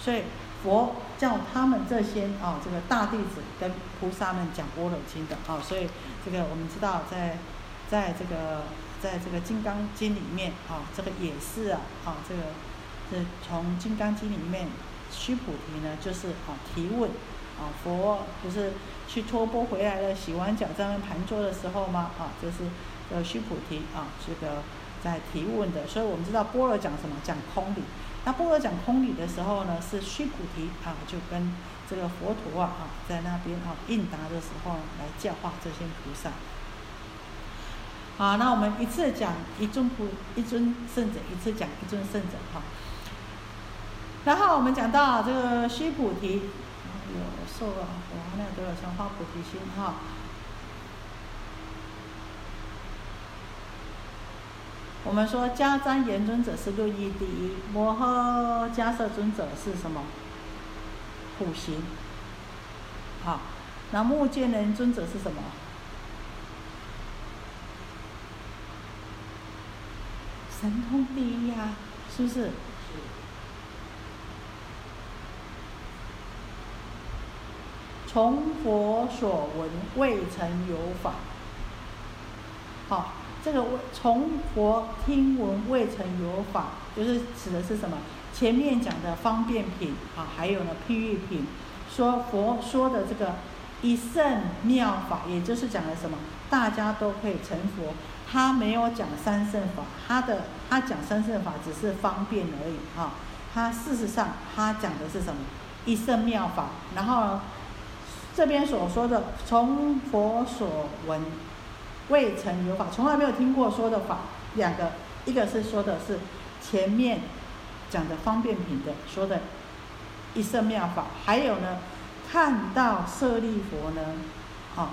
所以佛叫他们这些啊，这个大弟子跟菩萨们讲般若经的啊，所以这个我们知道，在在这个在这个金刚经里面啊，这个也是啊，啊，这个是从金刚经里面，须菩提呢就是啊提问啊，佛不是去托钵回来了，洗完脚在那盘坐的时候吗？啊，就是呃须菩提啊，这个。在提问的，所以我们知道波罗讲什么？讲空理。那波罗讲空理的时候呢，是须菩提啊，就跟这个佛陀啊，啊，在那边啊应答的时候来教化这些菩萨。好，那我们一次讲一尊菩一尊圣者，一次讲一尊圣者哈。然后我们讲到这个须菩提，有受啊，我那都有想发菩提心哈。我们说迦旃延尊者是六义第一，摩诃迦摄尊者是什么？普行。好，那目犍连尊者是什么？神通第一呀，是不是？从佛所闻未曾有法。好，这个从佛听闻未曾有法，就是指的是什么？前面讲的方便品啊，还有呢譬喻品，说佛说的这个一圣妙法，也就是讲的什么？大家都可以成佛。他没有讲三圣法，他的他讲三圣法只是方便而已啊。他事实上他讲的是什么？一圣妙法。然后这边所说的从佛所闻未曾有法，从来没有听过说的法，两个，一个是说的是前面讲的方便品的说的一圣妙法，还有呢看到舍利佛呢，啊。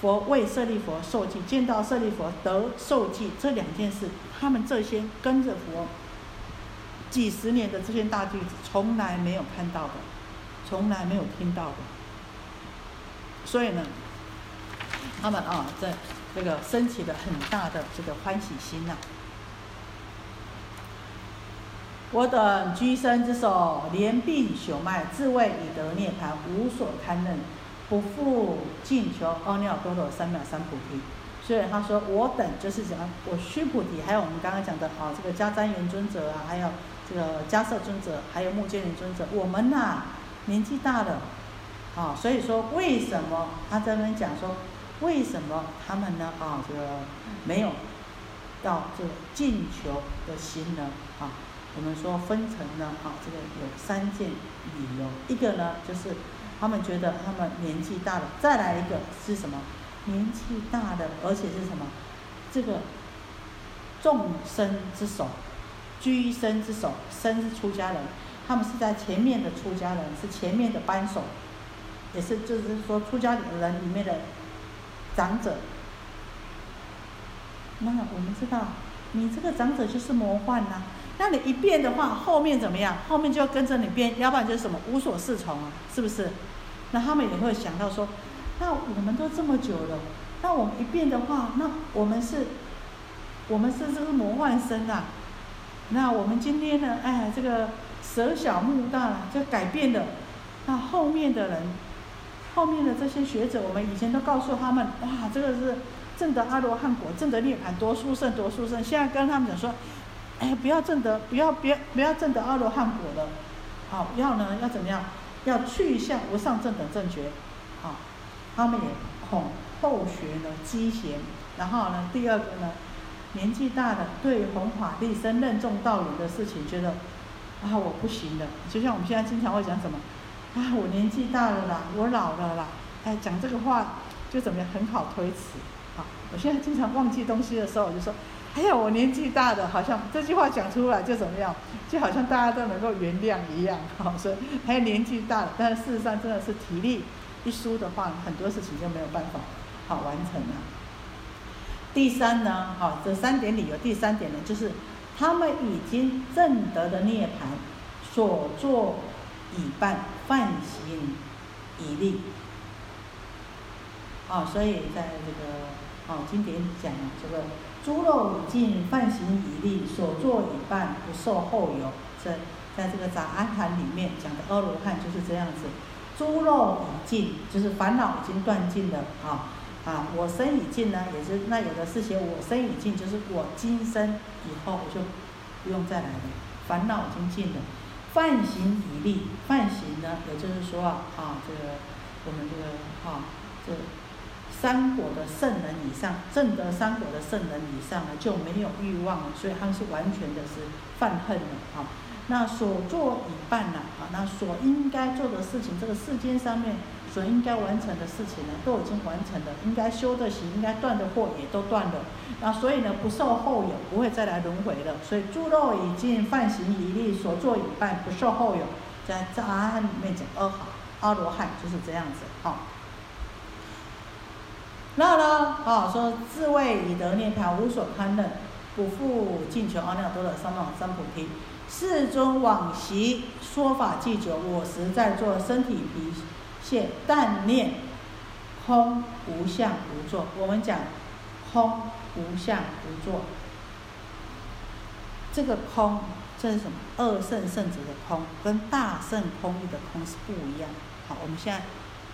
佛为舍利佛受记，见到舍利佛得受记，这两件事，他们这些跟着佛几十年的这些大弟子，从来没有看到的，从来没有听到的。所以呢，他们啊，在这个升起了很大的这个欢喜心呐。我等居身之手，连鬓朽迈，自谓已得涅盘，无所堪任。不复尽求阿耨多罗三藐三菩提，所以他说我等就是讲我须菩提，还有我们刚刚讲的啊，这个迦旃延尊者啊，还有这个迦摄尊者，还有目犍连尊者，我们呐年纪大了，啊，所以说为什么他这边讲说为什么他们呢啊这个没有到这个进求的心呢啊？我们说分成呢啊这个有三件理由，一个呢就是。他们觉得他们年纪大了，再来一个是什么？年纪大的，而且是什么？这个众生之首，居身之首，身是出家人，他们是在前面的出家人，是前面的扳手，也是就是说出家人里面的长者。那我们知道，你这个长者就是魔幻呐。那你一变的话，后面怎么样？后面就要跟着你变，要不然就是什么无所适从啊，是不是？那他们也会想到说，那我们都这么久了，那我们一变的话，那我们是，我们是这个魔幻身啊。那我们今天呢，哎，这个舍小目大了，就改变了。那后面的人，后面的这些学者，我们以前都告诉他们，哇，这个是正得阿罗汉果，正得涅槃，多殊胜，多殊胜。现在跟他们讲说，哎，不要正得，不要，不要，不要正得阿罗汉果了，好，要呢，要怎么样？要去向无上正等正觉，啊，他们也恐后学呢积嫌，然后呢，第二个呢，年纪大的对弘法立身任重道远的事情，觉得啊我不行的，就像我们现在经常会讲什么，啊我年纪大了啦，我老了啦，哎讲这个话就怎么样很好推辞，好，我现在经常忘记东西的时候，我就说。哎呀，我年纪大的，好像这句话讲出来就怎么样，就好像大家都能够原谅一样。好，所以还有年纪大了，但是事实上真的是体力一输的话，很多事情就没有办法好完成了。第三呢，好，这三点理由，第三点呢，就是他们已经证得的涅槃，所作已办，犯行已立。啊，所以在这个。啊，经典讲这个诸漏已尽，犯行已立，所作已办，不受后有。在在这个杂阿含里面讲的阿罗汉就是这样子，诸漏已尽，就是烦恼已经断尽了啊啊，我生已尽呢，也是那有的是写我生已尽，就是我今生以后就不用再来了，烦恼已经尽了，犯行以立，犯行呢，也就是说啊啊，这个我们这个啊这。三果的圣人以上，正得三果的圣人以上呢，就没有欲望了，所以他们是完全的是犯恨的啊。那所做已办了啊，那所应该做的事情，这个世间上面所应该完成的事情呢，都已经完成了，应该修的行，应该断的祸也都断了。那所以呢，不受后有，不会再来轮回了。所以诸漏已尽，犯行已立，所做已办，不受后有。在在阿汉里面讲阿好阿罗汉就是这样子哈。那呢，啊说自谓已得涅槃，无所堪任，不复进求阿耨多罗三藐三菩提。世尊往昔说法既久，我实在做身体皮屑，但念空无相无作。我们讲空无相无作，这个空这是什么？二圣圣者的空，跟大圣空义的空是不一样。好，我们现在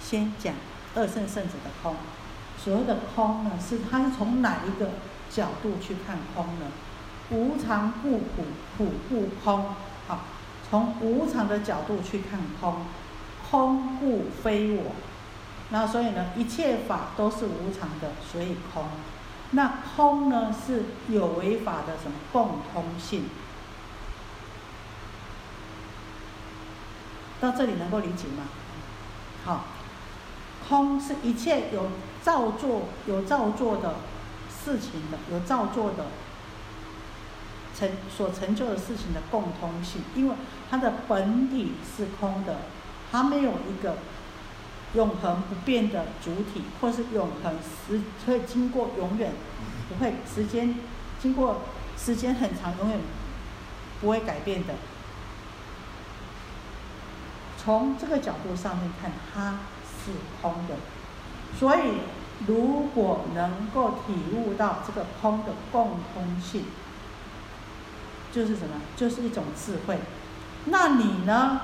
先讲二圣圣者的空。所谓的空呢，是它是从哪一个角度去看空呢？无常不苦，苦不空。好，从无常的角度去看空，空故非我。那所以呢，一切法都是无常的，所以空。那空呢，是有为法的什么共通性？到这里能够理解吗？好，空是一切有造作、有造作的事情的，有造作的成所成就的事情的共通性，因为它的本体是空的，它没有一个永恒不变的主体，或是永恒时会经过永远不会时间经过时间很长永远不会改变的。从这个角度上面看，它是空的。所以，如果能够体悟到这个空的共通性，就是什么？就是一种智慧。那你呢？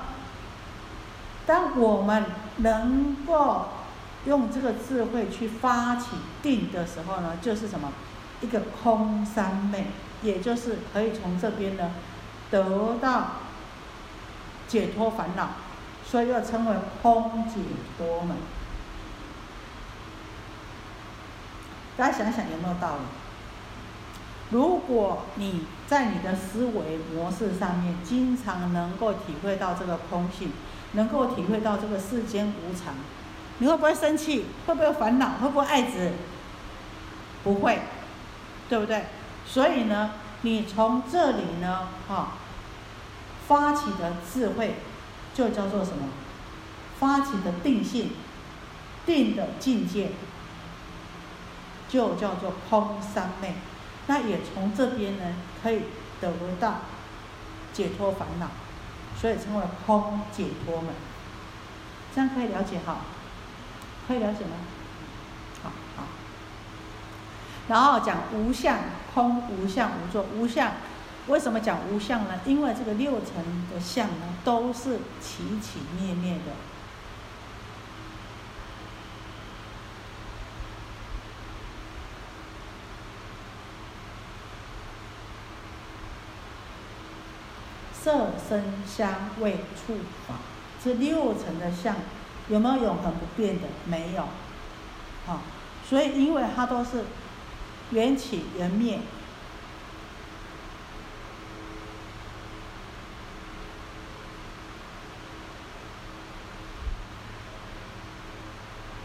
当我们能够用这个智慧去发起定的时候呢，就是什么？一个空三昧，也就是可以从这边呢得到解脱烦恼。所以又称为空解脱门。大家想想有没有道理？如果你在你的思维模式上面经常能够体会到这个空性，能够体会到这个世间无常，你会不会生气？会不会烦恼？会不会爱子？不会，对不对？所以呢，你从这里呢，哈，发起的智慧。就叫做什么？发起的定性，定的境界，就叫做空三昧。那也从这边呢，可以得到解脱烦恼，所以称为空解脱门。这样可以了解哈？可以了解吗？好好。然后讲无相空，无相无作，无相。为什么讲无相呢？因为这个六层的相呢，都是起起灭灭的，色声香味触法，这六层的相有没有永恒不变的？没有，好，所以因为它都是缘起缘灭。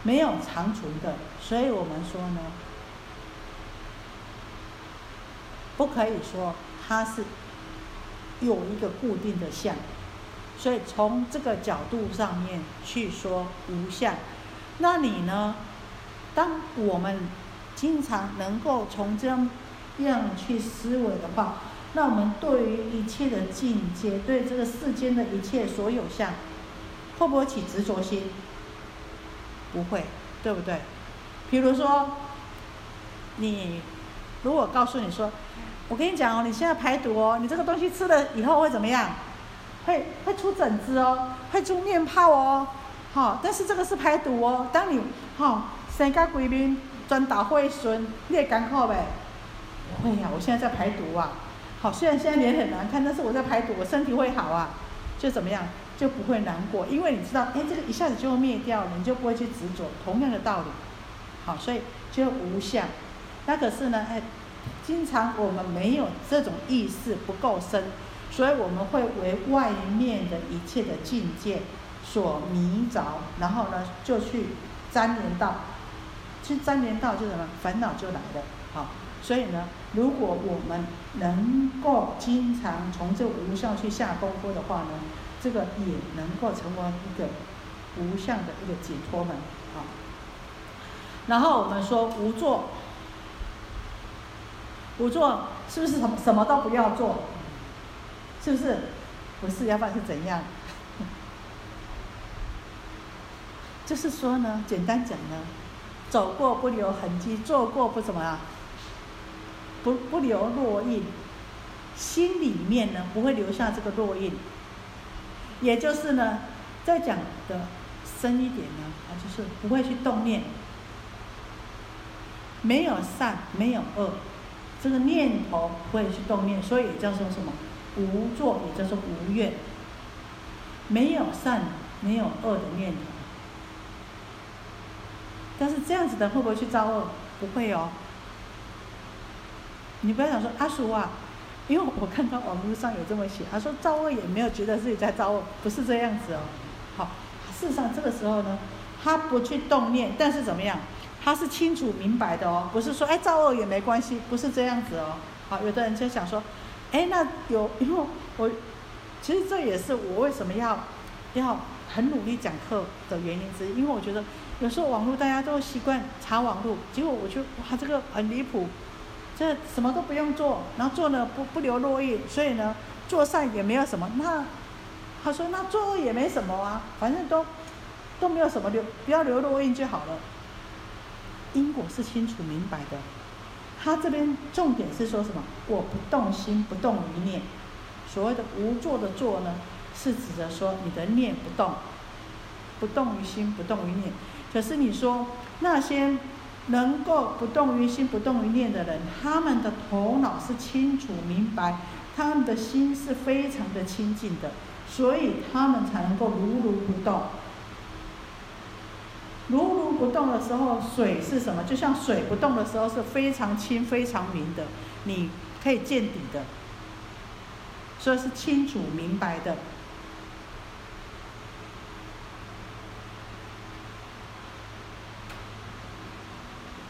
没有长存的，所以我们说呢，不可以说它是有一个固定的相，所以从这个角度上面去说无相，那你呢？当我们经常能够从这样样去思维的话，那我们对于一切的境界，对这个世间的一切所有相，会不会起执着心？不会，对不对？比如说，你如果告诉你说，我跟你讲哦，你现在排毒哦，你这个东西吃了以后会怎么样？会会出疹子哦，会出面泡哦，好，但是这个是排毒哦。当你好身家规面专打会损，你也敢靠呗？不会呀，我现在在排毒啊。好，虽然现在脸很难看，但是我在排毒，我身体会好啊，就怎么样？就不会难过，因为你知道，哎，这个一下子就会灭掉了，你就不会去执着。同样的道理，好，所以就无相。那可是呢，哎，经常我们没有这种意识不够深，所以我们会为外面的一切的境界所迷着，然后呢就去粘连到，去粘连到就什么烦恼就来了，好，所以呢，如果我们能够经常从这无相去下功夫的话呢，这个也能够成为一个无相的一个解脱门，好。然后我们说无作，不做是不是什么什么都不要做？是不是？不是，要不然是怎样？[laughs] 就是说呢，简单讲呢，走过不留痕迹，做过不怎么样，不不留烙印，心里面呢不会留下这个烙印。也就是呢，再讲的深一点呢，啊，就是不会去动念，没有善，没有恶，这个念头不会去动念，所以也叫做什么？无作也叫做无愿，没有善，没有恶的念头。但是这样子的会不会去造恶？不会哦。你不要想说阿叔啊，因为我看到网络上有这么写，他说造恶也没有觉得自己在造恶，不是这样子哦。好，事实上这个时候呢，他不去动念，但是怎么样？他是清楚明白的哦，不是说哎造恶也没关系，不是这样子哦。好，有的人就想说。哎，那有，因为我其实这也是我为什么要要很努力讲课的原因之一，因为我觉得有时候网络大家都习惯查网络，结果我就哇这个很离谱，这什么都不用做，然后做呢不不留落印，所以呢做善也没有什么。那他说那做恶也没什么啊，反正都都没有什么留，不要留落印就好了。因果是清楚明白的。他这边重点是说什么？我不动心，不动于念。所谓的无作的作呢，是指着说你的念不动，不动于心，不动于念。可是你说那些能够不动于心、不动于念的人，他们的头脑是清楚明白，他们的心是非常的清净的，所以他们才能够如如不动。如如不动的时候，水是什么？就像水不动的时候是非常清、非常明的，你可以见底的，所以是清楚明白的。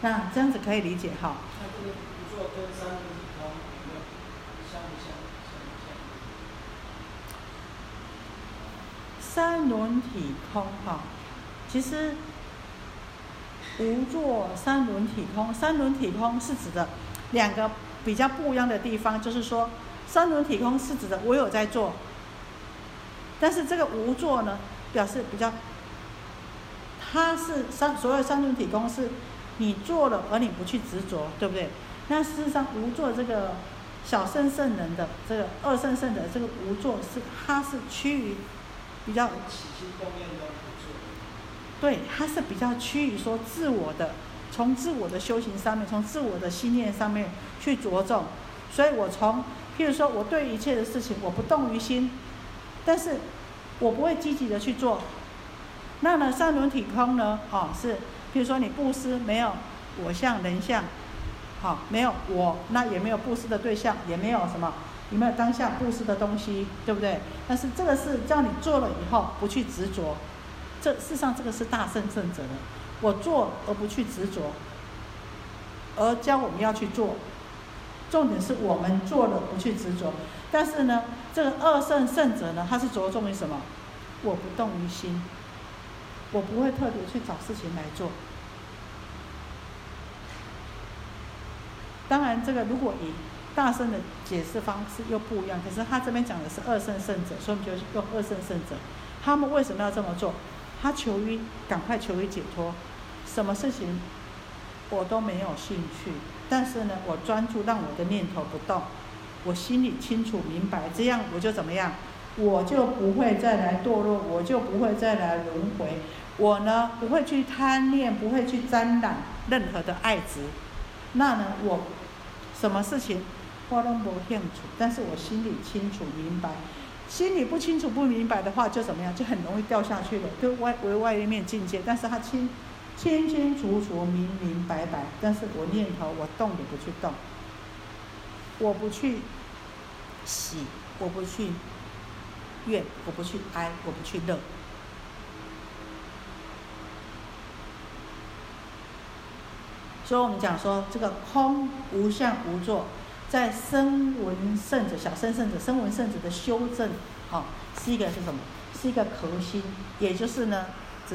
那这样子可以理解哈。三轮体空哈，其实。无作三轮体空，三轮体空是指的两个比较不一样的地方，就是说三轮体空是指的我有在做，但是这个无作呢，表示比较，它是三所有三轮体空是你做了而你不去执着，对不对？那事实上无作这个小圣圣人的这个二圣圣的这个无作是它是趋于比较。对，它是比较趋于说自我的，从自我的修行上面，从自我的心念上面去着重。所以我从，譬如说我对一切的事情我不动于心，但是我不会积极的去做。那呢，三轮体空呢？哦，是，譬如说你布施没有我相人相，好，没有我，那也没有布施的对象，也没有什么，有没有当下布施的东西，对不对？但是这个是叫你做了以后不去执着。这事实上，这个是大圣圣者的，我做而不去执着，而教我们要去做。重点是我们做了不去执着，但是呢，这个二圣圣者呢，他是着重于什么？我不动于心，我不会特别去找事情来做。当然，这个如果以大圣的解释方式又不一样，可是他这边讲的是二圣圣者，所以我们就用二圣圣者。他们为什么要这么做？他求于赶快求于解脱，什么事情我都没有兴趣，但是呢，我专注让我的念头不动，我心里清楚明白，这样我就怎么样，我就不会再来堕落，我就不会再来轮回，我呢不会去贪恋，不会去沾染任何的爱执，那呢我什么事情我都不兴趣，但是我心里清楚明白。心里不清楚、不明白的话，就怎么样？就很容易掉下去了，就外为外面境界。但是他清清清楚楚、明明白白。但是我念头，我动也不去动，我不去喜，我不去怨，我不去哀，我不去乐。所以我们讲说，这个空无相无作，在声闻圣者、小声圣者、声闻圣者的修正，好，是一个是什么？是一个核心，也就是呢，